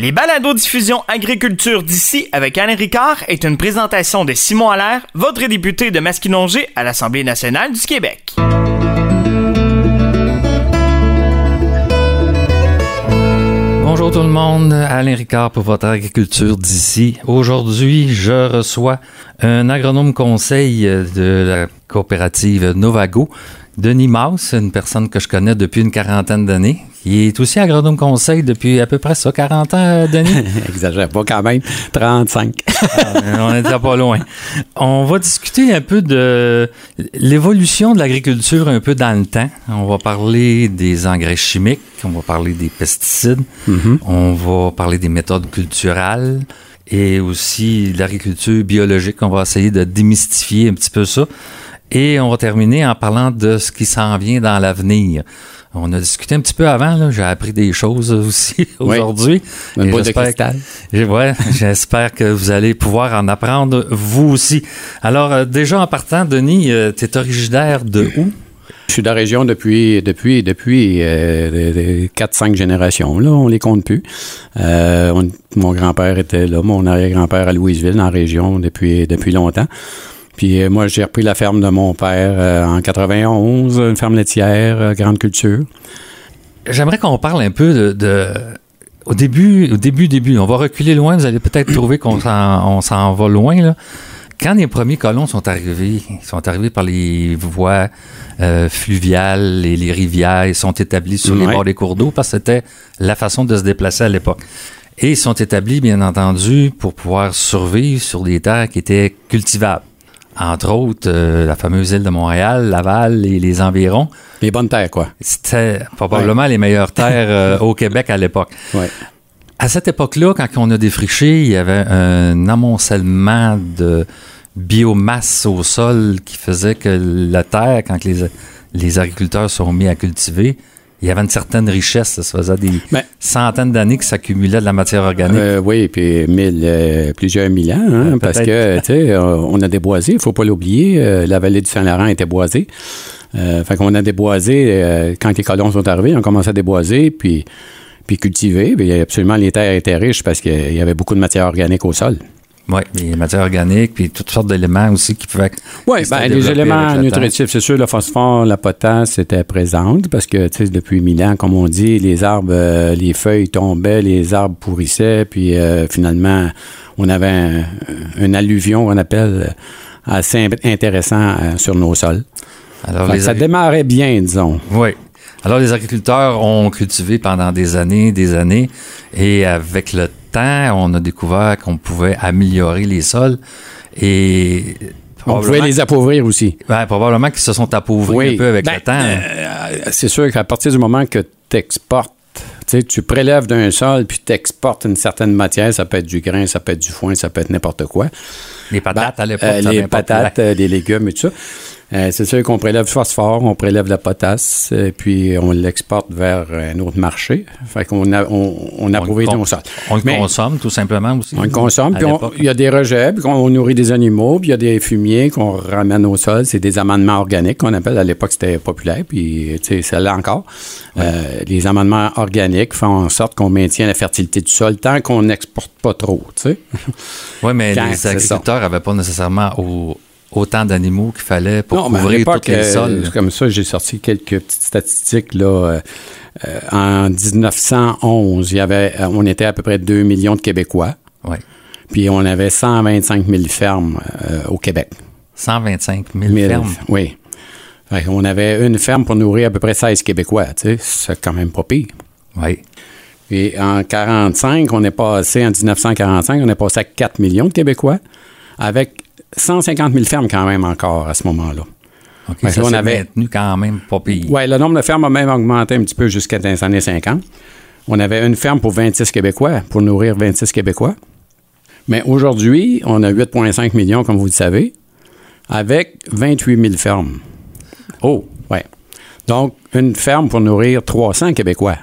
Les balados diffusion agriculture d'ici avec Alain Ricard est une présentation de Simon Allaire, votre député de Masquinongé à l'Assemblée nationale du Québec. Bonjour tout le monde, Alain Ricard pour votre agriculture d'ici. Aujourd'hui, je reçois un agronome conseil de la coopérative Novago Denis Maus, une personne que je connais depuis une quarantaine d'années, qui est aussi agronome conseil depuis à peu près ça, 40 ans, Denis? Exagère pas quand même, 35. Ah, on n'était pas loin. On va discuter un peu de l'évolution de l'agriculture un peu dans le temps. On va parler des engrais chimiques, on va parler des pesticides, mm-hmm. on va parler des méthodes culturelles et aussi l'agriculture biologique. On va essayer de démystifier un petit peu ça. Et on va terminer en parlant de ce qui s'en vient dans l'avenir. On a discuté un petit peu avant, j'ai appris des choses aussi aujourd'hui. Oui, j'espère, ouais, j'espère que vous allez pouvoir en apprendre vous aussi. Alors, euh, déjà en partant, Denis, euh, tu es originaire de où? Je suis de la région depuis depuis depuis euh, 4-5 générations. Là, on les compte plus. Euh, mon grand-père était là, mon arrière-grand-père à Louisville, dans la région, depuis depuis longtemps. Puis euh, moi, j'ai repris la ferme de mon père euh, en 91, une ferme laitière, euh, grande culture. J'aimerais qu'on parle un peu de, au début, au début, début. On va reculer loin. Vous allez peut-être trouver qu'on s'en, va loin là. Quand les premiers colons sont arrivés, ils sont arrivés par les voies fluviales et les rivières, ils sont établis sur les bords des cours d'eau parce que c'était la façon de se déplacer à l'époque. Et ils sont établis, bien entendu, pour pouvoir survivre sur des terres qui étaient cultivables entre autres, euh, la fameuse île de Montréal, Laval et les environs. Les bonnes terres, quoi. C'était probablement les meilleures terres euh, au Québec à l'époque. Ouais. À cette époque-là, quand on a défriché, il y avait un amoncellement de biomasse au sol qui faisait que la terre, quand les, les agriculteurs sont mis à cultiver, il y avait une certaine richesse. Ça faisait des centaines d'années que s'accumulait de la matière organique. Euh, oui, puis mille, euh, plusieurs mille ans, hein, parce que, tu sais, on a déboisé, il faut pas l'oublier. Euh, la vallée du Saint-Laurent était boisée. fait qu'on a déboisé, quand les colons sont arrivés, on commencé à déboiser, puis, puis cultiver. Puis absolument, les terres étaient riches parce qu'il y avait beaucoup de matière organique au sol. Oui, les matières organiques, puis toutes sortes d'éléments aussi qui pouvaient. Oui, ben, les éléments nutritifs, c'est sûr, le phosphore, la potasse étaient présentes parce que, tu sais, depuis mille ans, comme on dit, les arbres, euh, les feuilles tombaient, les arbres pourrissaient, puis euh, finalement, on avait un, un, alluvion, on appelle, assez intéressant euh, sur nos sols. Alors, ça démarrait bien, disons. Oui. Alors, les agriculteurs ont cultivé pendant des années, des années, et avec le temps, on a découvert qu'on pouvait améliorer les sols et on pouvait les appauvrir aussi. Ben, probablement qu'ils se sont appauvris un peu avec ben, le temps. Euh, c'est sûr qu'à partir du moment que tu exportes, tu prélèves d'un sol puis tu exportes une certaine matière, ça peut être du grain, ça peut être du foin, ça peut être n'importe quoi. Les patates ben, à l'époque. Euh, les patates, euh, les légumes et tout ça. Euh, c'est sûr qu'on prélève le phosphore, on prélève la potasse, et puis on l'exporte vers un autre marché. Fait qu'on a, on, on nos sols. On le consomme tout simplement aussi. On le consomme, puis il y a des rejets, puis on nourrit des animaux, puis il y a des fumiers qu'on ramène au sol. C'est des amendements organiques qu'on appelle. À l'époque, c'était populaire, puis c'est là encore. Euh, les amendements organiques font en sorte qu'on maintient la fertilité du sol tant qu'on n'exporte pas trop, tu sais. Oui, mais les agriculteurs n'avaient pas nécessairement au autant d'animaux qu'il fallait pour couvrir tous les euh, sols. comme ça, j'ai sorti quelques petites statistiques. Là, euh, euh, en 1911, il y avait, on était à peu près 2 millions de Québécois. Oui. Puis on avait 125 000 fermes au Québec. 125 000, fermes? Oui. on avait une ferme pour nourrir à peu près 16 Québécois. C'est quand même pas pire. Oui. Et en 45, on est passé, en 1945, on est passé à 4 millions de Québécois avec 150 000 fermes quand même encore à ce moment-là. OK, ça on avait maintenu quand même pas pire. Oui, le nombre de fermes a même augmenté un petit peu jusqu'à les années 50. On avait une ferme pour 26 Québécois, pour nourrir 26 Québécois. Mais aujourd'hui, on a 8,5 millions, comme vous le savez, avec 28 000 fermes. Oh! Ouais. Donc, une ferme pour nourrir 300 Québécois.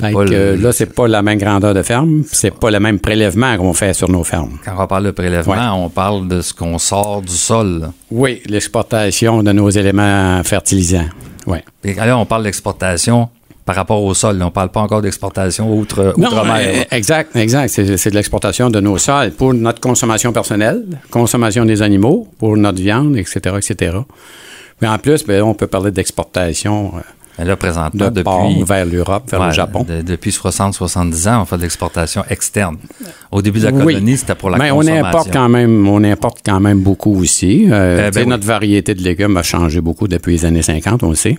Pas là, c'est pas la même grandeur de ferme, c'est pas le même prélèvement qu'on fait sur nos fermes. Quand on parle de prélèvement, on parle de ce qu'on sort du sol. Oui, l'exportation de nos éléments fertilisants. Oui. Et là, on parle d'exportation par rapport au sol. On ne parle pas encore d'exportation outre, outre mer. exact, exact. C'est de l'exportation de nos sols pour notre consommation personnelle, consommation des animaux, pour notre viande, etc., etc. Mais en plus, ben, on peut parler d'exportation. Là, présentement, depuis. vers l'Europe, vers le Japon. depuis 60-70 ans, on fait de l'exportation externe. Au début de la colonie, c'était pour la Mais consommation. on importe quand même, on importe quand même beaucoup aussi. Euh, eh ben notre variété de légumes a changé beaucoup depuis les années 50, on le sait.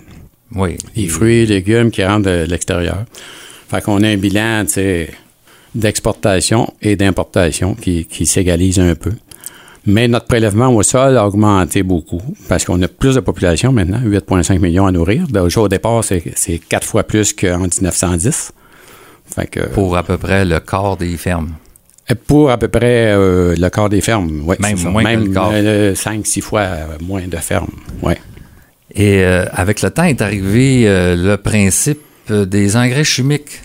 Oui. Les fruits et légumes qui rentrent de l'extérieur. Fait qu'on a un bilan, d'exportation et d'importation qui, qui s'égalise un peu. Mais notre prélèvement au sol a augmenté beaucoup parce qu'on a plus de population maintenant, 8,5 millions à nourrir. Au départ, c'est quatre fois plus qu'en 1910. pour à peu près le quart des fermes. Pour à peu près euh, le quart des fermes, oui. Même moins Même que 5-6 fois moins de fermes, oui. Et euh, avec le temps est arrivé euh, le principe des engrais chimiques.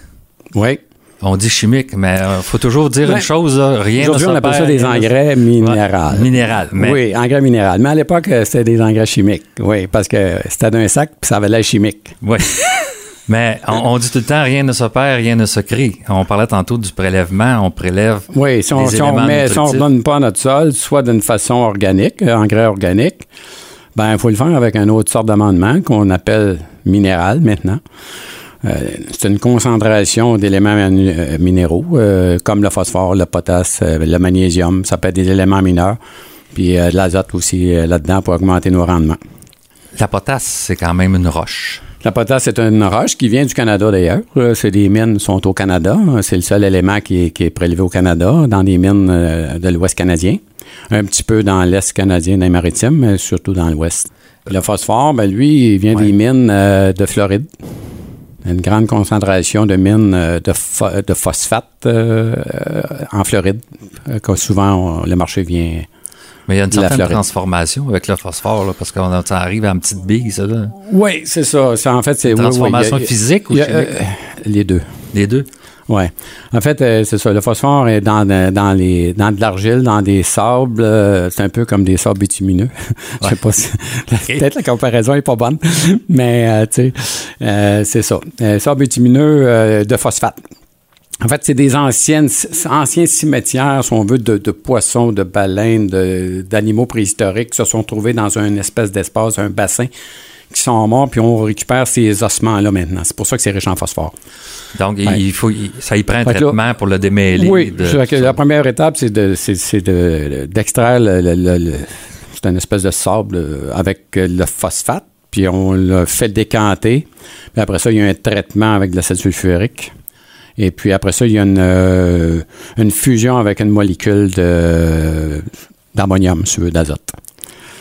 Oui. On dit chimique, mais il euh, faut toujours dire une chose, rien Aujourd'hui, on appelle ça des engrais minéraux. Minéral. Oui, engrais minéral. Mais à l'époque, euh, c'était des engrais chimiques. Oui, parce que c'était d'un sac, puis ça avait l'air chimique. Oui. Mais on, dit tout le temps, rien ne se perd, rien ne se crée. On parlait tantôt du prélèvement, on prélève. Oui, si on ne donne pas notre sol, soit d'une façon organique, euh, engrais organique, ben il faut le faire avec un autre sorte d'amendement qu'on appelle minéral maintenant. Euh, c'est une concentration d'éléments euh, minéraux, euh, comme le phosphore, le potasse, le magnésium. Ça peut être des éléments mineurs. Puis de l'azote aussi là-dedans pour augmenter nos rendements. La potasse, c'est quand même une roche. La potasse, c'est une roche qui vient du Canada d'ailleurs. C'est des mines qui sont au Canada. C'est le seul élément qui est, prélevé au Canada, dans des mines de l'Ouest canadien. Un petit peu dans l'Est canadien, dans les maritimes, mais surtout dans l'Ouest. Le phosphore, ben lui, il vient des mines de Floride une grande concentration de mines euh, de, de phosphate euh, en Floride, euh, que souvent le marché vient. Mais il y a une certaine transformation avec le phosphore, parce qu'on arrive à une petite bille, ça. Là. Oui, c'est ça. En fait, c'est transformation physique ou chimique? les deux. Les deux? Oui. En fait, euh, c'est ça. Le phosphore est dans, dans, les, dans de l'argile, dans des sables. Euh, c'est un peu comme des sables bitumineux. Je sais pas si. Peut-être la comparaison est pas bonne. Mais, euh, tu sais, c'est ça. sable bitumineux de phosphate. En fait, c'est des anciennes, anciens cimetières, si on veut, de, de poissons, de baleines, d'animaux préhistoriques qui se sont trouvés dans une espèce d'espace, un bassin qui sont morts, puis on récupère ces ossements-là maintenant. C'est pour ça que c'est riche en phosphore. Donc, il faut, ça y prend un traitement pour le démêler. Oui, la première étape, c'est d'extraire de, le, c'est une espèce de sable euh, avec le phosphate, puis on le fait décanter. Puis après ça, il y a un traitement avec de l'acide sulfurique. Et puis après ça, il y a une, euh, une fusion avec une molécule d'ammonium, si d'azote.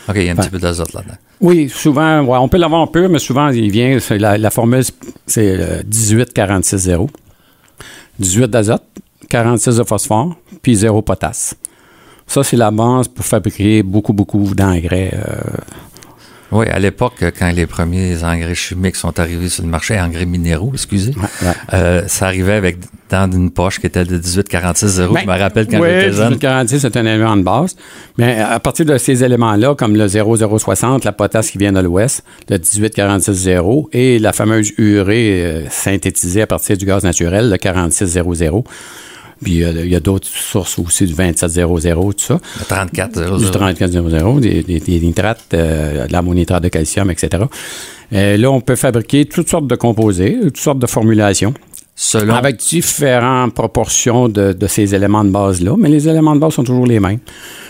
OK, il y a un petit peu d'azote là-dedans. Oui, souvent, on peut l'avoir un peu, mais souvent, il vient, la, formule, c'est 18-46-0. 18 d'azote, 46 de phosphore, puis 0 potasse. Ça, c'est la base pour fabriquer beaucoup, beaucoup d'engrais. Euh, oui, à l'époque, quand les premiers engrais chimiques sont arrivés sur le marché, engrais minéraux, excusez, euh, ça arrivait avec dans une poche qui était de 1846 ben, Je me rappelle quand j'étais jeune. 1846, c'est un élément de base. Mais à partir de ces éléments-là, comme le 0060, la potasse qui vient de l'ouest, le 1846 et la fameuse urée euh, synthétisée à partir du gaz naturel, le 4600, puis euh, il y a d'autres sources aussi du 2700, tout ça. Le 3400. Du 3400, des, des, nitrates, euh, de l'ammonitrate de calcium, etc. Euh, là, on peut fabriquer toutes sortes de composés, toutes sortes de formulations. Selon... Avec différentes proportions de, ces éléments de base-là, mais les éléments de base sont toujours les mêmes.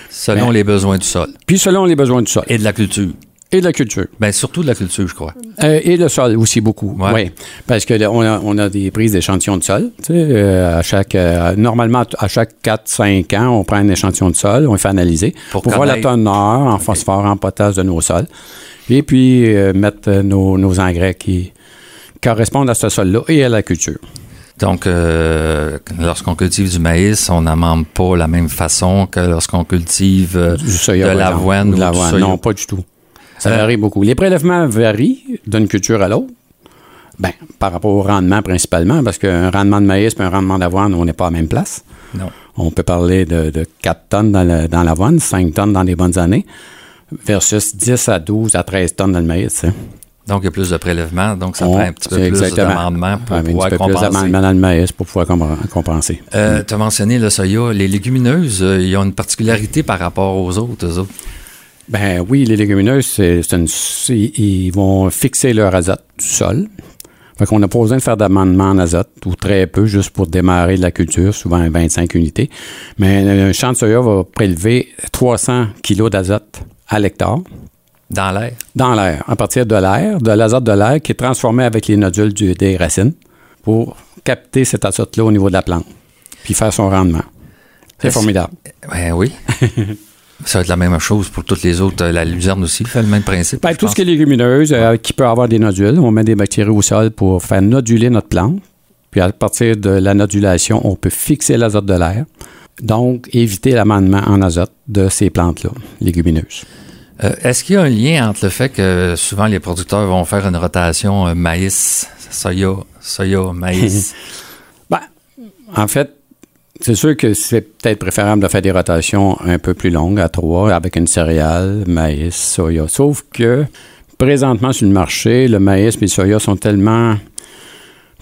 Selon les besoins du sol. Puis selon les besoins du sol. Et de la culture. Et de la culture. Bien, surtout de la culture, je crois. Euh, et le sol aussi beaucoup. Oui. Parce que on, a, on a des prises d'échantillons de sol. Tu sais, euh, à chaque, euh, normalement, à chaque 4-5 ans, on prend un échantillon de sol, on le fait analyser pour, voir la teneur en phosphore, en potasse de nos sols. Et puis mettre nos, nos, engrais qui correspondent à ce sol-là et à la culture. Donc, lorsqu'on cultive du maïs, on n'amende pas la même façon que lorsqu'on cultive de l'avoine ou du soya. Non, pas du tout. Ça varie beaucoup. Les prélèvements varient d'une culture à l'autre. Ben, par rapport au rendement principalement, parce qu'un rendement de maïs et un rendement d'avoine, on n'est pas à la même place. Non. On peut parler de, 4 tonnes dans l'avoine, 5 tonnes dans les bonnes années, versus 10 à 12 à 13 tonnes dans le maïs. Donc, il y a plus de prélèvements, donc ça prend un petit peu plus d'amendement pour pouvoir compenser. plus d'amendement dans le maïs pour pouvoir compenser. Euh, tu as mentionné le soya. Les légumineuses, euh, ils ont une particularité par rapport aux autres, eux autres. Ben oui, les légumineuses, c'est ils vont fixer leur azote du sol. Fait qu'on n'a pas besoin de faire d'amendement en azote, ou très peu, juste pour démarrer de la culture, souvent 25 unités. Mais un champ de soya va prélever 300 kg d'azote à l'hectare. Dans l'air? Dans l'air, à partir de l'air, de l'azote de l'air qui est transformé avec les nodules des racines pour capter cet azote-là au niveau de la plante, puis faire son rendement. C'est formidable. Ben oui. Ça va être la même chose pour toutes les autres. La luzerne aussi fait le même principe. Ben, tout ce qui est légumineuse, euh, qui peut avoir des nodules, on met des bactéries au sol pour faire noduler notre plante. Puis à partir de la nodulation, on peut fixer l'azote de l'air. Donc, éviter l'amendement en azote de ces plantes-là, légumineuses. Euh, est-ce qu'il y a un lien entre le fait que souvent les producteurs vont faire une rotation euh, maïs, soya, soya, maïs? ben, en fait, c'est sûr que c'est peut-être préférable de faire des rotations un peu plus longues, à trois, avec une céréale, maïs, soya. Sauf que présentement sur le marché, le maïs et le soya sont tellement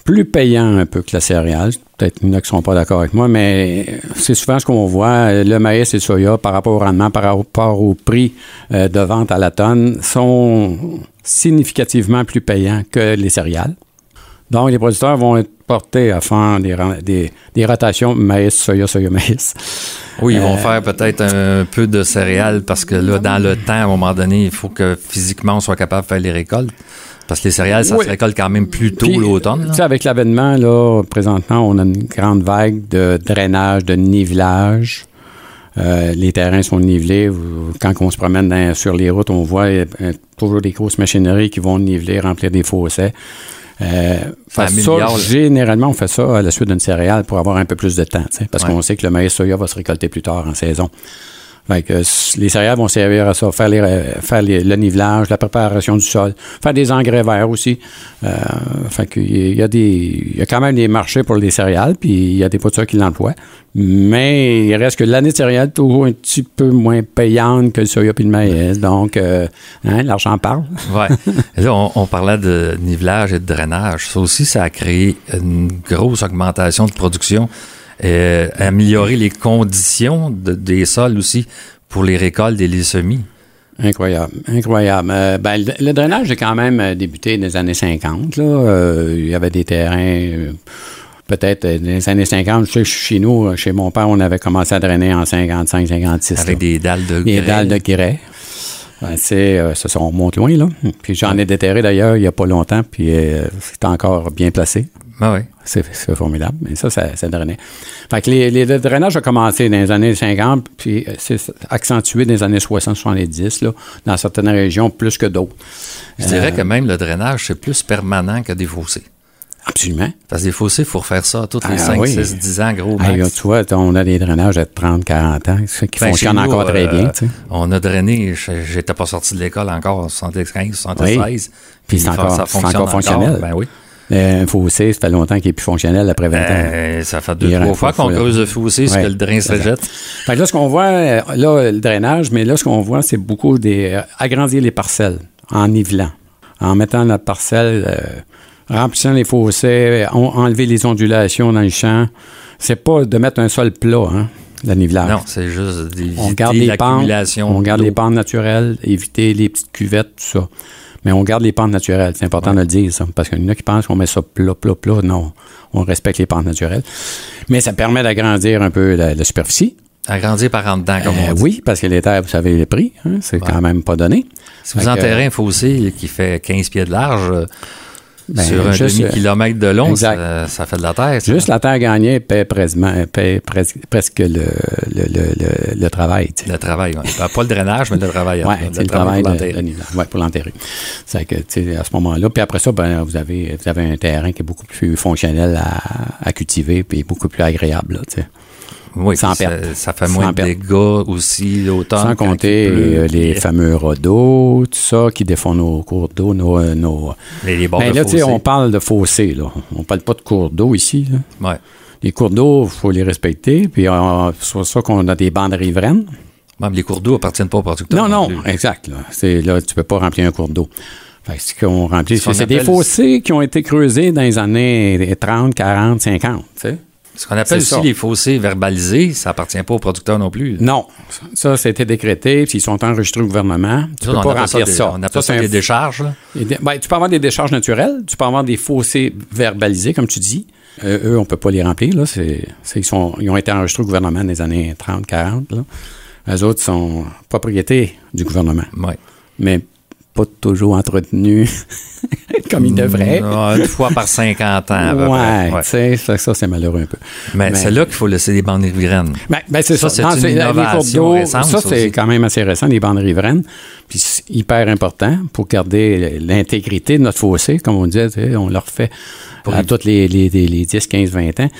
plus payants un peu que la céréale. Peut-être qu'il y en a qui ne sont pas d'accord avec moi, mais c'est souvent ce qu'on voit. Le maïs et le soya, par rapport au rendement, par rapport au prix euh, de vente à la tonne, sont significativement plus payants que les céréales. Donc, les producteurs vont être portés à faire des, des, rotations maïs, soya, soya, maïs. Oui, ils vont euh, faire peut-être un peu de céréales parce que là, dans le temps, à un moment donné, il faut que physiquement, on soit capable de faire les récoltes. Parce que les céréales, ça se récolte quand même plus tôt l'automne. Tu sais, avec l'avènement, là, présentement, on a une grande vague de drainage, de nivelage. Euh, les terrains sont nivelés. Quand on se promène sur les routes, on voit euh, toujours des grosses machineries qui vont niveler, remplir des fossés. Euh, ça, généralement, on fait ça à la suite d'une céréale pour avoir un peu plus de temps, parce qu'on sait que le maïs soya va se récolter plus tard en saison. Fait que les céréales vont servir à ça, faire, les, faire le nivelage, la préparation du sol, faire des engrais verts aussi. Euh, fait qu'il y a des, il y a quand même des marchés pour les céréales, puis il y a des producteurs qui l'emploient. Mais il reste que l'année de céréales est toujours un petit peu moins payante que le soya et le maïs. Donc, euh, hein, l'argent parle. oui. Là, on, on, parlait de nivelage et de drainage. Ça aussi, ça a créé une grosse augmentation de production euh, améliorer les conditions des sols aussi pour les récoltes et les semis. Incroyable, incroyable. Euh, ben, le, drainage a quand même euh, débuté dans les années 50. Là. il y avait des terrains, peut-être dans les années 50. Je sais, chez nous, chez mon père, on avait commencé à drainer en 55, 56. Avec des dalles de grès. Des dalles de grès. Ben, c'est, ça, on monte loin, là. Puis j'en ai déterré d'ailleurs il n'y a pas longtemps, puis c'est encore bien placé. Ah oui. C'est, formidable. Mais ça, ça, ça drainait. Fait que les, les, le drainage a commencé dans les années 50, puis euh, c'est accentué dans les années 60-70, là, dans certaines régions plus que d'autres. Je dirais que même le drainage, c'est plus permanent que des fossés. Absolument. Parce que des fossés, il faut faire ça tous les 5, 6, 10 ans, gros max. tu vois, on a des drainages de 30, 40 ans qui ben, fonctionnent encore très euh, bien. On a drainé, j'étais pas sorti de l'école encore en 75, 76. Puis c'est encore, encore, fonctionnel. Ben oui. Un fossé, ça fait longtemps qu'il est plus fonctionnel après 20 ans. Euh, ça fait deux, trois fois qu'on creuse le fossé, ouais, que le drain se jette. Fait là, ce qu'on voit, euh, là, le drainage, mais là, ce qu'on voit, c'est beaucoup des, euh, agrandir les parcelles en nivelant, en mettant la parcelle, remplissant les fossés, enlever les ondulations dans le champ. C'est pas de mettre un sol plat, hein, le nivelage. Non, c'est juste d'éviter l'accumulation. On garde les pentes naturelles, éviter les petites cuvettes, tout ça. Mais on garde les pentes naturelles. C'est important de le dire, ça. Parce qu'il y en a qui pensent qu'on met ça plat, plat, plat. Non. On respecte les pentes naturelles. Mais ça permet d'agrandir un peu la, superficie. Agrandir par en dedans, comme on euh, dit. Oui, parce que les terres, vous savez les prix. Hein, c'est quand même pas donné. Si vous enterrez un fossé qui fait 15 pieds de large, ben, sur un demi-kilomètre de long, ça, fait de la terre. Juste la terre gagnée paie, paie presque le, le, le, le, travail. Le travail, oui. Pas le drainage, mais le travail. Oui, le, travail, pour l'enterrer. C'est que, à ce moment-là, puis après ça, ben, vous, avez, vous avez un terrain qui est beaucoup plus fonctionnel à, à cultiver, puis beaucoup plus agréable. Là, oui, ça, fait moins de dégâts aussi l'automne. Sans compter euh, les fameux rodos, tout ça, qui défont nos cours d'eau, nos... Euh, nos... Les, Mais là, tu sais, on parle de fossés, là. On parle pas de cours d'eau ici, là. Ouais. Les cours d'eau, il faut les respecter, puis euh, c'est ça qu'on a des bandes riveraines. Même les cours d'eau appartiennent pas aux producteurs. Non, non, exact. Là. Là, tu peux pas remplir un cours d'eau. ce qu'on remplit, c'est des fossés qui ont été creusés dans les années 30, 40, 50. Ce qu'on appelle aussi les fossés verbalisés, ça appartient pas aux producteurs non plus. Non. Ça, ça a été décrété, puis ils sont enregistrés au gouvernement. Tu peux pas remplir ça. On appelle ça, des décharges. Ben, tu peux avoir des décharges naturelles, tu peux avoir des fossés verbalisés, comme tu dis. Euh, eux, on peut pas les remplir. Là. ils, sont, ils ont été enregistrés au gouvernement dans les années 30, 40. Là. Les autres sont propriétés du gouvernement. Oui. Mais pas toujours entretenu comme il devrait. Une fois par 50 ans. ouais, ouais. ça, ça c'est malheureux un peu. Mais, c'est là qu'il faut laisser les bandes riveraines. Ben, ben c'est ça. ça c'est une innovation récente, ça, c'est quand même assez récent, les bandes riveraines. Puis c'est hyper important pour garder l'intégrité de notre fossé, comme on disait, on leur fait à toutes les, les, les, 10, 15, 20 ans.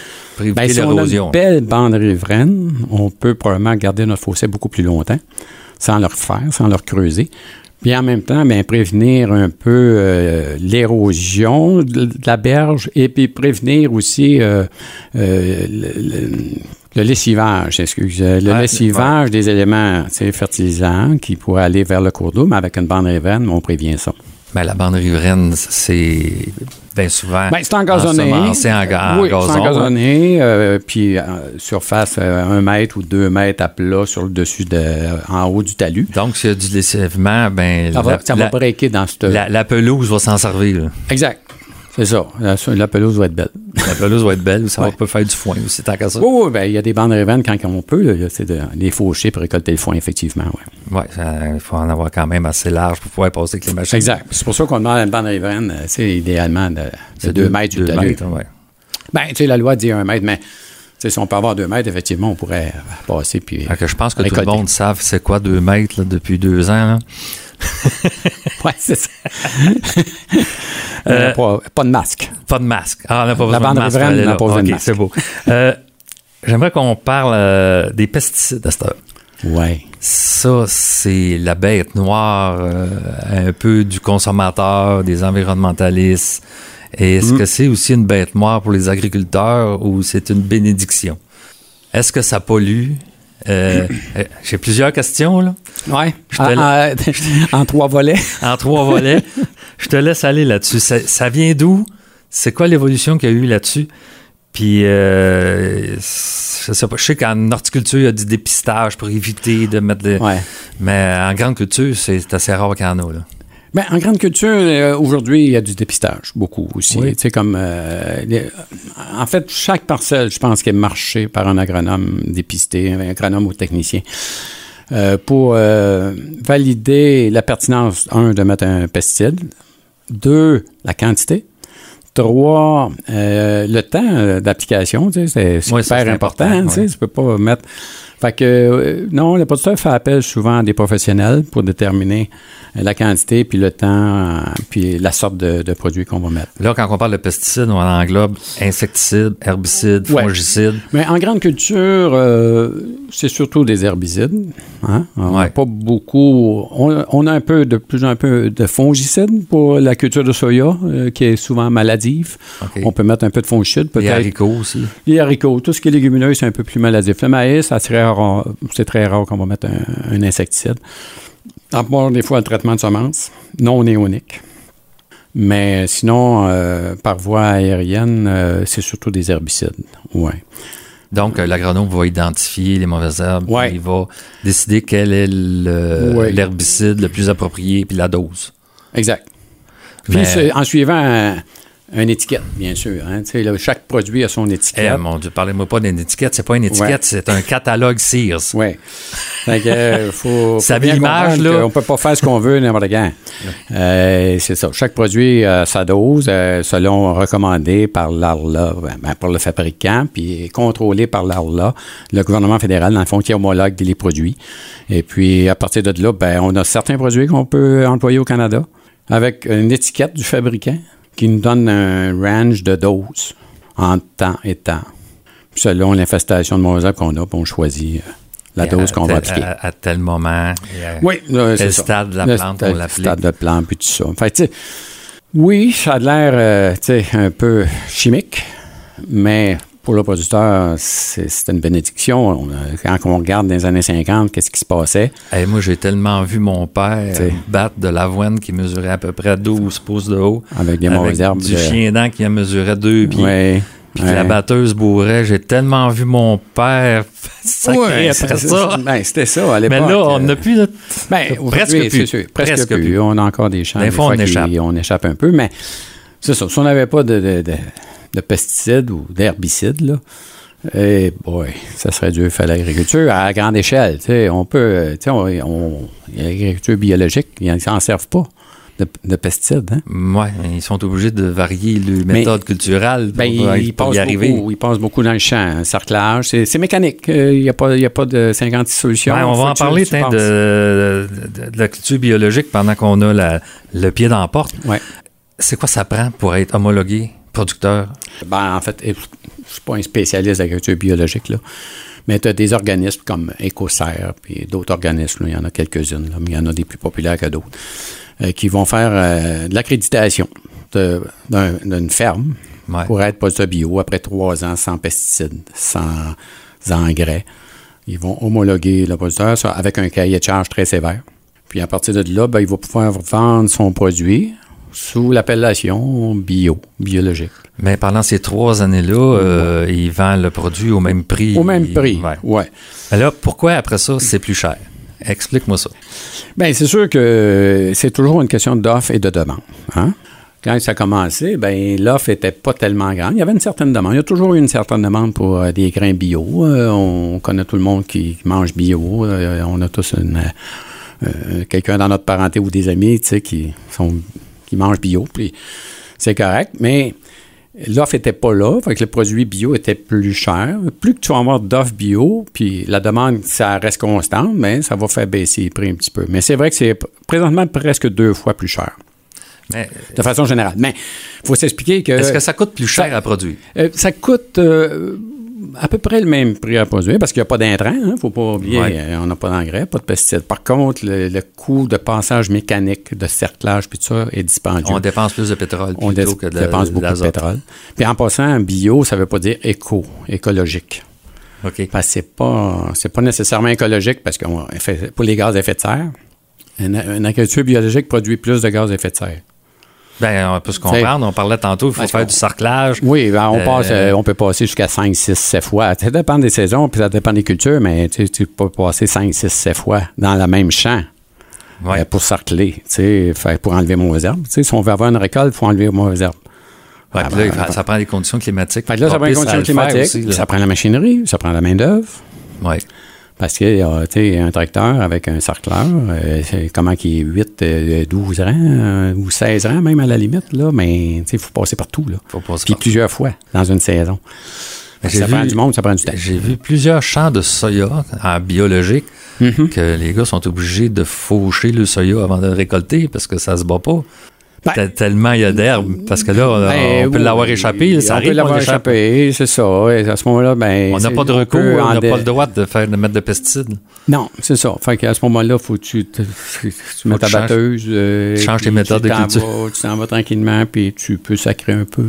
Ben, si on a une belle bande riveraine, on peut probablement garder notre fossé beaucoup plus longtemps sans leur faire, sans leur creuser. Puis en même temps, bien, prévenir un peu euh, l'érosion de, la berge et puis prévenir aussi euh, euh, le, lessivage, excusez, le lessivage des éléments fertilisants qui pourraient aller vers le cours d'eau, mais avec une bande riveraine, on prévient ça. Bien, la bande riveraine, c'est bien souvent. Ben, c'est engazonné. C'est en, oui, engazonné. Euh, puis euh, surface euh, un mètre ou deux mètres à plat sur le dessus de, en haut du talus. Donc, s'il y a du lessivement, ben, ça, va, ça va breaker dans cette. La, la pelouse va s'en servir. Exact. C'est ça. La, pelouse va être belle. La pelouse va être belle. Ça va peut faire du foin aussi, tant qu'à ça. Oui, oui. Ben, il y a des bandes révennes quand on peut. C'est de les faucher pour récolter le foin, effectivement. Oui, il faut en avoir quand même assez large pour pouvoir passer avec les machines. Exact. C'est pour ça qu'on demande à une bande révenne, c'est euh, idéalement de, de 2 mètres du talus. Ben, tu sais, la loi dit un mètre, mais si on peut avoir deux mètres, effectivement, on pourrait passer. Puis je pense que tout le monde savent c'est quoi deux mètres depuis deux ans. oui, c'est ça. Euh, pas, de masque. Pas de masque. Ah, on n'a pas besoin de masque. n'a pas besoin de masque. C'est beau. Euh, j'aimerais qu'on parle euh, des pesticides à cette heure. Oui. Ça, c'est la bête noire un peu du consommateur, des environnementalistes. est-ce mm. que c'est aussi une bête noire pour les agriculteurs ou c'est une bénédiction? Est-ce que ça pollue? Euh, euh, j'ai plusieurs questions, là. Oui. En, trois volets. en trois volets. Je te laisse aller là-dessus. Ça, vient d'où? C'est quoi l'évolution qu'il y a eu là-dessus? Puis, euh, je sais pas, je sais qu'en horticulture, il y a du dépistage pour éviter de mettre des. Mais en grande culture, c'est assez rare qu'il y en a, là. Bien, en grande culture, euh, aujourd'hui, il y a du dépistage, beaucoup aussi. Tu sais, comme, euh, en fait, chaque parcelle, je pense, est marchée par un agronome dépisté, un agronome ou technicien, euh, pour valider la pertinence, un, de mettre un pesticide, deux, la quantité, trois, le temps d'application, tu sais, c'est super important, tu sais, tu peux pas mettre fait que, non, le producteur fait appel souvent à des professionnels pour déterminer la quantité, puis le temps, euh, puis la sorte de, de produit qu'on va mettre. Là, quand on parle de pesticides, on englobe insecticides, herbicides, fongicides. Mais en grande culture, c'est surtout des herbicides. Hein? Pas beaucoup. On, a un peu de plus en peu de fongicides pour la culture de soya, qui est souvent maladive. On peut mettre un peu de fongicides, peut-être. Les haricots aussi. Les haricots. Tout ce qui est légumineux, c'est un peu plus maladif. Le maïs, c'est très rare qu'on va mettre un, insecticide. En part des fois, le traitement de semences, non néonique. Mais sinon, euh, par voie aérienne, euh, c'est surtout des herbicides. Ouais. Donc, euh, l'agronome va identifier les mauvaises herbes. Il va décider quel est l'herbicide le, plus approprié, puis la dose. Exact. Puis, en suivant une étiquette, bien sûr. Hein. chaque produit a son étiquette. Eh, mon Dieu, parlez-moi pas d'une étiquette. C'est pas une étiquette, c'est un catalogue Sears. Oui. Euh, faut, Ça bien l'image, là. On peut pas faire ce qu'on veut n'importe quand. Euh, c'est ça. Chaque produit a sa dose, euh, selon recommandé par l'ARLA, ben, ben, pour le fabricant, puis contrôlé par l'ARLA, le gouvernement fédéral, dans le fond, qui homologue les produits. Et puis, à partir de là, ben, on a certains produits qu'on peut employer au Canada avec une étiquette du fabricant qui nous donne un range de doses en temps et temps. Selon l'infestation de mauvaises qu'on a, on choisit euh, la dose qu'on va appliquer. À, tel moment. oui, c'est stade de la plante qu'on l'applique. stade de plante, puis tout ça. Fait, oui, ça a l'air euh, un peu chimique, mais pour le producteur, c'est une bénédiction. quand on regarde dans les années 50, qu'est-ce qui se passait? moi, j'ai tellement vu mon père battre de l'avoine qui mesurait à peu près 12 pouces de haut. Avec des mauvaises herbes. Du chien dent qui mesurait deux pieds. Puis la batteuse bourrait. J'ai tellement vu mon père après ça. Ben, c'était ça à l'époque. Mais là, on n'a plus... Ben, presque plus. presque, plus. On a encore des champs. Des fois, on échappe. On échappe un peu, mais c'est ça. Si on n'avait pas de de pesticides ou d'herbicides, là, eh boy, ça serait dur faire l'agriculture à grande échelle. On peut, on, l'agriculture biologique, ils n'en servent pas. De, pesticides. Hein? Oui, ils sont obligés de varier les méthodes culturelles ben, pour, ils, y arriver. Beaucoup, ils passent beaucoup dans le champ. Un cerclage, c'est mécanique. Euh, il n'y a, pas, a pas de 56 solutions. on va en parler de, de, la culture biologique pendant qu'on a le pied dans la porte. Ouais. C'est quoi ça prend pour être homologué? Producteur? Ben, en fait, je ne suis pas un spécialiste d'agriculture biologique, là. Mais tu as des organismes comme EcoSerre, puis d'autres organismes, il y en a quelques-unes, mais il y en a des plus populaires que d'autres, euh, qui vont faire euh, de l'accréditation d'une ferme pour être poste bio après trois ans sans pesticides, sans engrais. Ils vont homologuer le producteur avec un cahier de charge très sévère. Puis à partir de là, ben, il va pouvoir vendre son produit sous l'appellation bio, biologique. Mais pendant ces trois années-là, euh, il vend le produit au même prix. Au même prix, oui. Alors, pourquoi après ça, c'est plus cher? Explique-moi ça. Bien, c'est sûr que c'est toujours une question d'offre et de demande. Hein? Quand ça a commencé, ben l'offre n'était pas tellement grande. Il y avait une certaine demande. Il y a toujours eu une certaine demande pour euh, des grains bio. Euh, on connaît tout le monde qui mange bio. on a tous quelqu'un dans notre parenté ou des amis qui sont qui mangent bio, puis c'est correct, mais l'offre n'était pas là, fait que le produit bio était plus cher. Plus que tu vas avoir d'offres bio, puis la demande, ça reste constante, mais ça va faire baisser les prix un petit peu. Mais c'est vrai que c'est présentement presque deux fois plus cher. de façon générale. Mais il faut s'expliquer que. Est-ce que ça coûte plus cher à produire? Euh, ça coûte. Euh, à peu près le même prix à produire parce qu'il n'y a pas d'intrants. Il hein, ne faut pas oublier, euh, on n'a pas d'engrais, pas de pesticides. Par contre, le, coût de passage mécanique, de cerclage, puis tout ça est dispendieux. On dépense plus de pétrole on que de dépense beaucoup de pétrole. Puis en passant, bio, ça ne veut pas dire éco, écologique. OK. Parce que c'est pas, pas nécessairement écologique parce que pour les gaz à effet de serre, une agriculture biologique produit plus de gaz à effet de serre. Ben, on peut se comprendre. On parlait tantôt, il faut faire du sarclage. Oui, ben, on, euh, passe, euh, on peut passer jusqu'à 5, 6, 7 fois. Ça dépend des saisons, puis ça dépend des cultures, mais tu peux passer 5, 6, 7 fois dans le même champ. Euh, pour sarcler, pour enlever mauvaises herbes. si on veut avoir une récolte, il faut enlever mauvaises herbes. Ouais, ah, là, ben, ça prend des conditions climatiques. là, ça prend des conditions climatiques. ça prend la machinerie, ça prend la main-d'œuvre. Oui. Parce qu'il y a un tracteur avec un sarcleur, euh, comment qui est 8, 12 euh, ans euh, ou 16 ans même à la limite, là, mais il faut passer partout. Là. Faut passer Puis plusieurs fois dans une saison. Ça prend du monde, ça prend du temps. J'ai vu plusieurs champs de soya en biologique mm-hmm. que les gars sont obligés de faucher le soya avant de le récolter parce que ça se bat pas. Ben, tellement il y a d'herbe. Parce que là, on, ben, peut l'avoir échappé. Ça on peut l'avoir échappé, c'est ça. à ce moment-là, ben, on n'a pas de recours, on n'a pas le droit de, faire, de mettre de pesticides. Non, c'est ça. Fait qu'à ce moment-là, il faut que tu, tu mets ta batteuse. Euh, tu changes tes méthodes de culture. tu t'en vas tranquillement, puis tu peux sacrer un peu.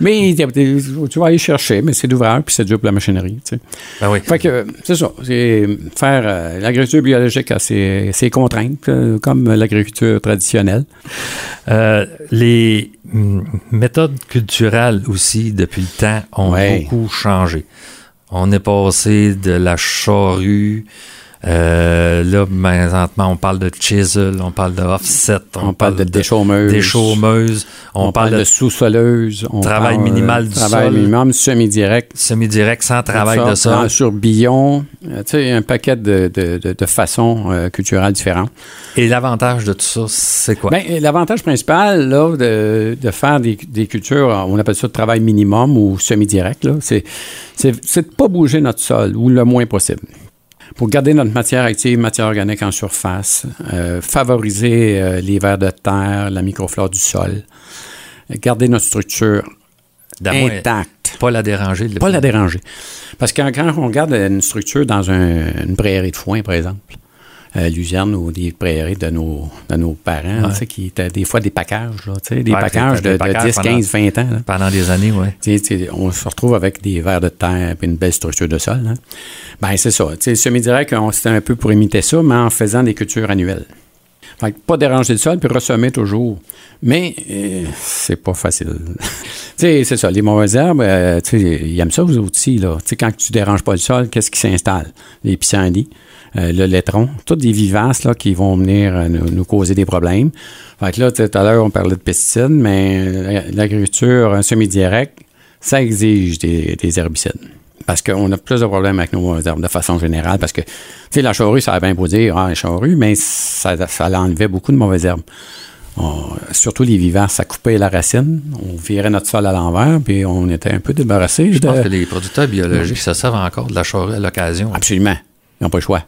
mais tu vas aller chercher, mais c'est d'ouvrage, puis c'est dur pour la machinerie. Tu sais. Ben oui. Fait que c'est ça. C'est faire euh, l'agriculture biologique a ses, ses contraintes, euh, comme l'agriculture traditionnelle. Euh, les méthodes culturelles aussi, depuis le temps, ont beaucoup changé. On est passé de la charrue euh, là, présentement, on parle de chisel, on parle de offset, on, parle, de déchaumeuse, on, parle, de sous-soleuse, travail minimal du travail minimum semi-direct, semi-direct sans travail de sol, sur billon, euh, tu sais, un paquet de, de, de, façons euh, culturelles différentes. Et l'avantage de tout ça, c'est quoi? Ben, l'avantage principal là de, de faire des, des, cultures, on appelle ça de travail minimum ou semi-direct là, c'est c'est de pas bouger notre sol ou le moins possible pour garder notre matière active, matière organique en surface, euh, favoriser euh, les vers de terre, la microflore du sol, garder notre structure intacte. Pas la déranger. Pas la déranger. Parce que quand, on regarde une structure dans une prairie de foin, par exemple, euh, luzerne ou des prairies de nos, de nos parents, qui étaient des fois des packages, là, des packages de, 10, 15, 20 ans. Pendant des années, oui. On se retrouve avec des vers de terre et une belle structure de sol. Hein. Ben, c'est ça. Semi-direct, c'était un peu pour imiter ça, mais en faisant des cultures annuelles. Fait pas déranger le sol, puis ressemer toujours. Mais euh, c'est pas facile. c'est ça. Les mauvaises herbes, euh, ils aiment ça, vous aussi. Là. quand tu déranges pas le sol, qu'est-ce qui s'installe? Les pissenlits, euh, le laitron, toutes des vivaces là, qui vont venir nous, causer des problèmes. Fait que là, tout à l'heure, on parlait de pesticides, mais l'agriculture semi-directe, ça exige des herbicides parce qu'on a plus de problèmes avec nos herbes de façon générale, parce que, tu sais, la charrue, ça a bien beau dire, ah, la charrue, mais ça, ça enlevait beaucoup de mauvaises herbes. surtout les vivaces, ça coupait la racine, on virait notre sol à l'envers, puis on était un peu débarrassé. Je pense que les producteurs biologiques ça servent encore de la charrue à l'occasion. Absolument. Ils n'ont pas le choix.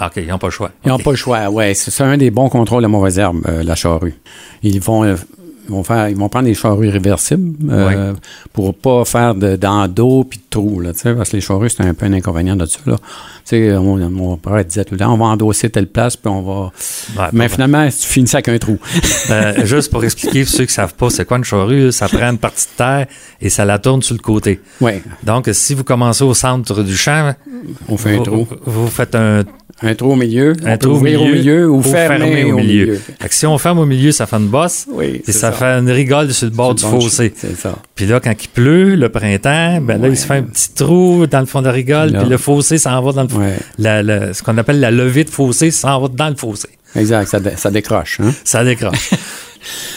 Ah, OK, ils n'ont pas le choix. Ils n'ont pas le choix, oui. C'est un des bons contrôles de mauvaises herbes, euh, la charrue. Ils vont euh, ils vont, faire, ils vont prendre des charrues réversibles euh, pour pas faire d'endos puis de trous, là, parce que les charrues, c'est un peu un inconvénient de ça. Là. On, mon père disait tout le temps, on va endosser telle place, puis on va... Mais finalement, tu finis avec un trou. Ben, juste pour expliquer ceux qui ne savent pas, c'est quoi une charrue? Ça prend une partie de terre et ça la tourne sur le côté. Oui. Donc, si vous commencez au centre du champ... On fait un trou. Vous faites un un trou au milieu. Un trou au milieu, au milieu ou, fermer, au, milieu. si on ferme au milieu, ça fait une bosse. Oui, et ça, fait une rigole sur le bord du fossé. C'est ça. Puis là, quand il pleut, le printemps, ben là, il se fait un petit trou dans le fond de la rigole, puis le fossé s'en va dans le ouais. Ce qu'on appelle la levée de fossé s'en va dans le fossé. Exact, ça, décroche. Hein? Ça décroche.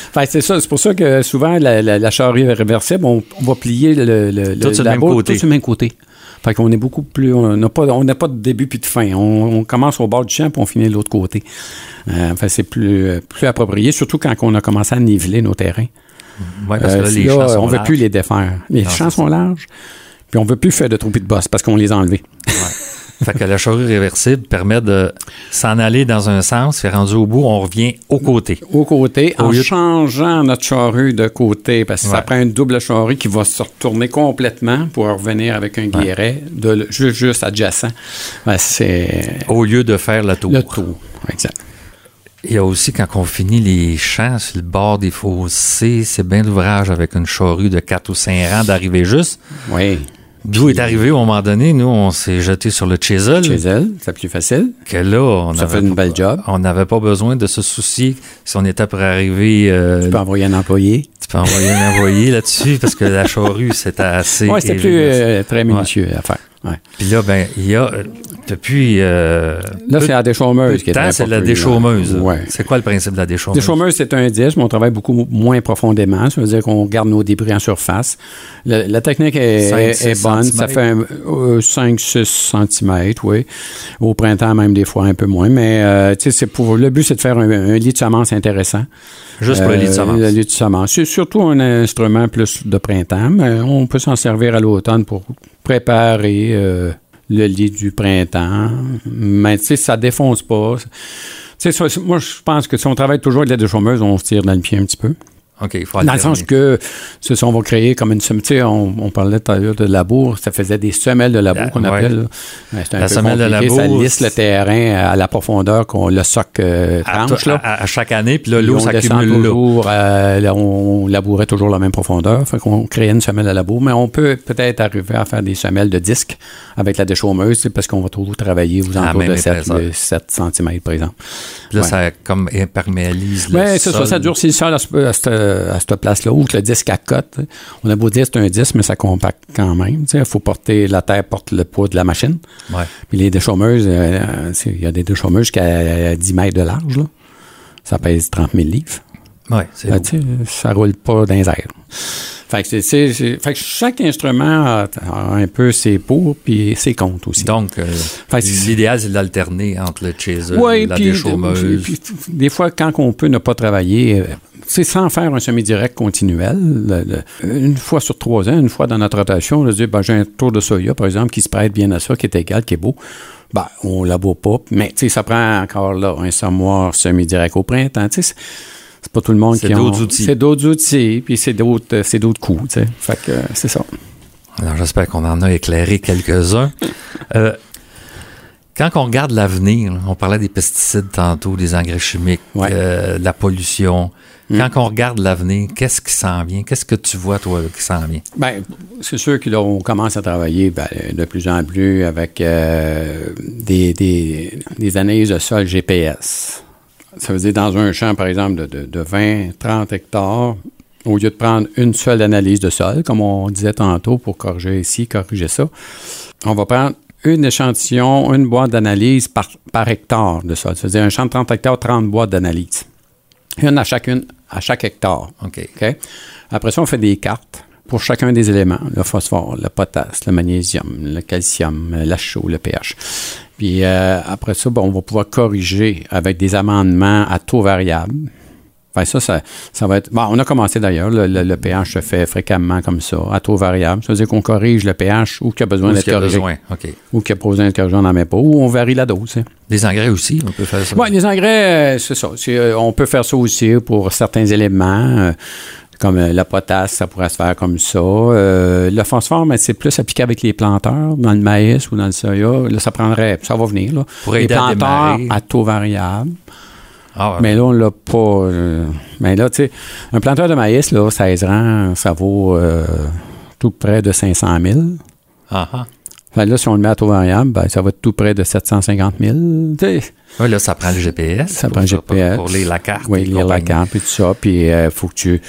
Enfin, c'est ça. C'est pour ça que souvent, la, la, charrue réversible, on, va plier le, le, tout, sur le même côté. tout sur le même côté. Fait qu'on est beaucoup plus. On n'a pas, on pas de début puis de fin. On, commence au bord du champ puis on finit de l'autre côté. Euh, c'est plus, plus approprié, surtout quand on a commencé à niveler nos terrains. Oui, parce que là, euh, les champs sont On ne veut plus les défaire. Les champs sont larges, puis on ne veut plus faire de trous de bosse parce qu'on les a enlevés. Fait que la charrue réversible permet de s'en aller dans un sens, et rendu au bout, on revient au côté. Au côté, en changeant notre charrue de côté, parce que ça prend une double charrue qui va se retourner complètement pour revenir avec un guéret de, juste, juste adjacent. c'est... Au lieu de faire le tour. Le tour, exact. Il y a aussi, quand on finit les champs sur le bord des fossés, c'est bien l'ouvrage avec une charrue de 4 ou 5 rangs d'arriver juste. Oui. D'où est arrivé, au moment donné, nous, on s'est jeté sur le chisel. Chisel, c'est plus facile. Que là, on Ça fait une belle job. On n'avait pas besoin de se soucier si on était pour arriver. Euh, tu peux envoyer un employé. Tu peux envoyer un employé là-dessus parce que la charrue, c'était assez. Oui, c'était plus euh, très minutieux à faire. Puis là, ben, il y a euh, depuis. Euh, là, c'est la déchaumeuse qui est C'est la déchaumeuse. C'est quoi le principe de la déchaumeuse? Déchaumeuse, c'est un disque, mais on travaille beaucoup moins profondément. Ça veut dire qu'on garde nos débris en surface. la technique est, bonne. Ça fait 5-6 cm, oui. Au printemps, même des fois un peu moins. Mais euh, c'est pour, le but, c'est de faire un, lit de semence intéressant. Juste pour le lit de semence. Le lit de semence. C'est surtout un instrument plus de printemps, mais on peut s'en servir à l'automne pour préparer euh, le lit du printemps. Mais tu sais, ça défonce pas. Tu sais, moi, je pense que si on travaille toujours avec l'aide de chômeuse, on se tire dans le pied un petit peu. OK, il faut Dans le sens que, c'est ça, on va créer comme une semelle. On, on parlait tout à l'heure de labour. Ça faisait des semelles de labour qu'on appelle. C'est un la peu semelle de labour. Ça lisse le terrain à la profondeur qu'on le soc euh, tranche. À, à, chaque année, puis là, l'eau s'accumule toujours. Euh, on labourait toujours la même profondeur. Fait qu'on créait une semelle de labour. Mais on peut peut-être arriver à faire des semelles de disque avec la déchaumeuse, parce qu'on va toujours travailler aux alentours de 7, 7, cm, par exemple. là, ça comme imperméalise le Oui, c'est ça. Ça durcit le sol à, à, à cette place-là, où le disque à cote. On a beau dire c'est un disque, mais ça compacte quand même. Il faut porter, la terre porte le poids de la machine. Puis les déchaumeuses, euh, il y a des déchaumeuses jusqu'à 10 mètres de large. Ça pèse 30 000 livres. Ouais, c'est ben, Ça roule pas dans les airs. Fait que, c'est, fait que chaque instrument a, un peu ses pour puis ses contre aussi. Donc, euh, l'idéal, c'est d'alterner entre le chaser et la déchaumeuse. Puis, des fois, quand on peut ne pas travailler, c'est euh, sans faire un semi-direct continuel, une fois sur trois ans, une fois dans notre rotation, on se dit, ben, j'ai un tour de soya, par exemple, qui se prête bien à ça, qui est égal, qui est beau. Ben, on laboure pas, mais ça prend encore là un semoir semi-direct au printemps. C'est pas tout le monde qui a. C'est d'autres outils. C'est d'autres outils, puis c'est d'autres, euh, c'est d'autres coups, tu sais. Fait que euh, c'est ça. Alors, j'espère qu'on en a éclairé quelques-uns. euh, Quand on regarde l'avenir, on parlait des pesticides tantôt, des engrais chimiques, euh, de la pollution. Hmm. Quand on regarde l'avenir, qu'est-ce qui s'en vient? Qu'est-ce que tu vois, toi, qui s'en vient? Bien, c'est sûr qu'on commence à travailler ben, de plus en plus avec euh, des, des, analyses de sol GPS. Ça veut dire dans un champ, par exemple, de, de 20, 30 hectares, au lieu de prendre une seule analyse de sol, comme on disait tantôt, pour corriger ici, corriger ça, on va prendre une échantillon, une boîte d'analyse par, par hectare de sol. C'est-à-dire un champ de 30 hectares, 30 boîtes d'analyse. Une à chacune, à chaque hectare. OK? Après ça, on fait des cartes pour chacun des éléments, le phosphore, le potasse, le magnésium, le calcium, la chaux, le pH. Puis euh, après ça, on va pouvoir corriger avec des amendements à taux variable ça, ça, va être. Bon, on a commencé d'ailleurs. Le, pH se fait fréquemment comme ça, à taux variable. Ça veut dire qu'on corrige le pH ou qu'il y a besoin d'être corrigé. Besoin. Ou qu'il a besoin d'être corrigé, on n'en met pas. Ou on varie la dose. Les engrais aussi, on peut faire ça. Oui, les engrais, euh, c'est ça. Euh, on peut faire ça aussi pour certains éléments. Euh, comme la potasse, ça pourrait se faire comme ça. le phosphore, mais c'est plus appliqué avec les planteurs, dans le maïs ou dans le soya. Là, ça prendrait, ça va venir. Là. Pour les planteurs à taux variable. Ah mais là, on l'a pas. Euh, mais là, tu sais, un planteur de maïs, là, 16 rangs, ça vaut euh, tout près de 500 000. Ah, ah. là, si on le met à taux variable, ben, ça va être tout près de 750 000. Oui, là, ça prend le GPS. Ça prend le GPS. Pour, lire la carte. Oui, lire la carte et tout ça. Puis, il euh, faut que tu,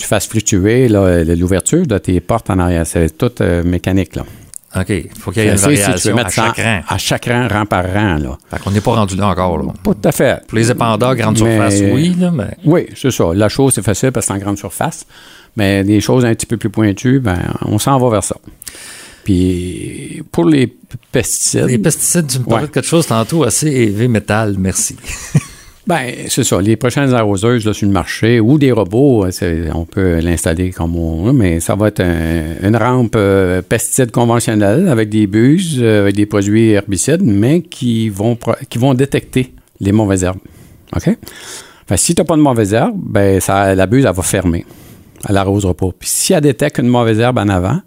tu fasses fluctuer l'ouverture de tes portes en arrière. C'est tout mécanique, là. OK. Il faut qu'il y ait une variation à chaque rang. À chaque rang, rang par rang. Là. Fait qu'on n'est pas rendu là encore. Là. Pas tout à fait. Pour les épandeurs, grande surface, oui. Là, mais... Oui, c'est ça. La chose, c'est facile parce que c'est en grande surface. Mais des choses un petit peu plus pointues, ben, on s'en va vers ça. Puis pour les pesticides. Les pesticides, tu me parlais de quelque chose tantôt assez élevé métal, merci. Ben, c'est ça. Les prochaines arroseuses là, sur le marché ou des robots, euh, on peut l'installer comme on mais ça va être une rampe euh, pesticide conventionnelle avec des buses, euh, avec des produits herbicides, mais qui vont, qui vont détecter les mauvaises herbes. OK? si tu n'as pas de mauvaises herbes, ben, ça, la buse, elle va fermer. Elle n'arrosera pas. Puis si elle détecte une mauvaise herbe en avant,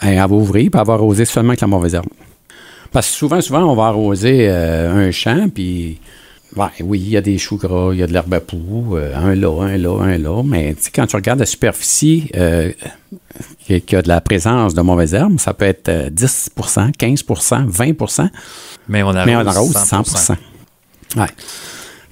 ben, elle va ouvrir et elle va arroser seulement avec la mauvaise herbe. Parce que souvent, souvent, on va arroser un champ, puis oui, il y a des choux gras, il y a de l'herbe à poux, euh, un là, un là, un là. Mais quand tu regardes la superficie euh, qui, a de la présence de mauvaises herbes, ça peut être 10% 15% 20 Mais on arrose, mais on arrose 100, 100 Ouais.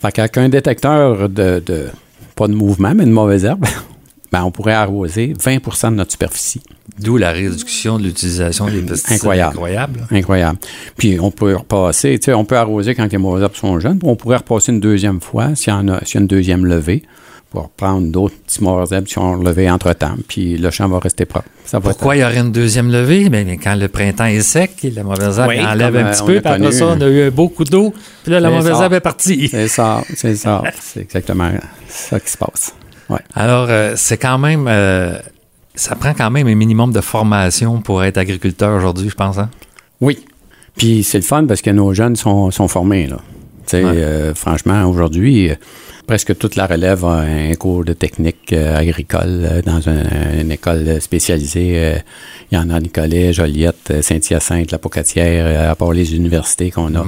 Fait qu'avec un détecteur de, de, pas de mouvement, mais de mauvaises herbes, ben, on pourrait arroser 20% de notre superficie. D'où la réduction de l'utilisation des pesticides. Incroyable. Incroyable. Incroyable. Puis on peut repasser, tu sais, on peut arroser quand les mauvaises herbes sont jeunes, puis on pourrait repasser une deuxième fois s'il y, en a, s'il y a une deuxième levée pour prendre d'autres petits mauvaises herbes qui sont levées entre-temps, puis le champ va rester propre. Pourquoi il y aurait une deuxième levée? Bien, quand le printemps est sec, la mauvaise herbe enlève un petit peu, puis après ça, on a eu un beau coup d'eau, puis là, la mauvaise herbe est partie. C'est ça, c'est ça. c'est exactement ça qui se passe. Alors, euh, c'est quand même. Euh, ça prend quand même un minimum de formation pour être agriculteur aujourd'hui, je pense. Hein? Oui. Puis c'est le fun parce que nos jeunes sont, formés. Là. Euh, franchement, aujourd'hui, presque toute la relève a un cours de technique agricole dans une école spécialisée. il y en a à Nicolet, Joliette, Saint-Hyacinthe, La Pocatière, à part les universités qu'on a.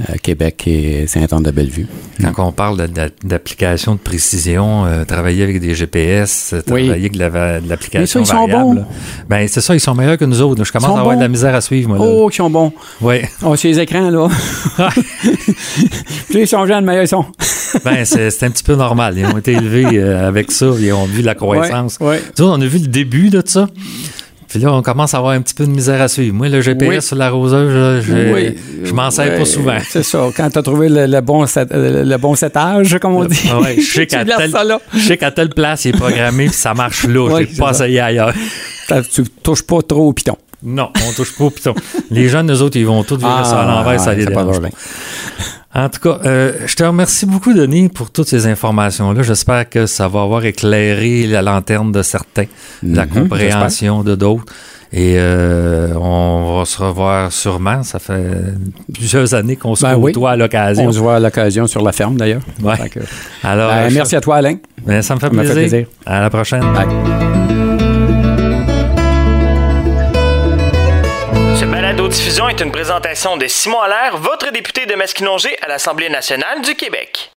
Euh, Québec et Saint-Anne-de-Bellevue. Quand on parle d'application de, précision, euh, travailler avec des GPS, euh, travailler avec de l'application sont bons. Ben, c'est ça, ils sont meilleurs que nous autres. Je commence à avoir de la misère à suivre, moi. Là. Oh, ils sont bons. Oui. Oh, sur les écrans, là. Plus ils sont jeunes, meilleurs ils sont. ben, c'est un petit peu normal. Ils ont été élevés avec ça. Ils ont vu la croissance. Ouais, On a vu le début de ça. Puis là, on commence à avoir un petit peu de misère à suivre. Moi, le GPS sur l'arroseur, je, je m'en sers pas souvent. C'est ça. Quand tu as trouvé le, bon set, le, bon setage, comme on dit. Ouais, je sais qu'à telle, telle place, il est programmé, puis ça marche là. Je pas essayé ailleurs. Tu touches pas trop au piton. Non, on touche pas au piton. Les jeunes, nous autres, ils vont tous virer ça à l'envers, ça les dérange. En tout cas, euh, je te remercie beaucoup, Denis, pour toutes ces informations-là. J'espère que ça va avoir éclairé la lanterne de certains, la mhm, compréhension de d'autres. Et euh, on va se revoir sûrement. Ça fait plusieurs années qu'on se ben à l'occasion. On se voit à l'occasion sur la ferme, d'ailleurs. Ouais. Alors, ben, merci à toi, Alain. Ben, ça me fait, plaisir. plaisir. À la prochaine. Bye. Est une présentation de Simon Allaire, votre député de Masquinongé à l'Assemblée nationale du Québec.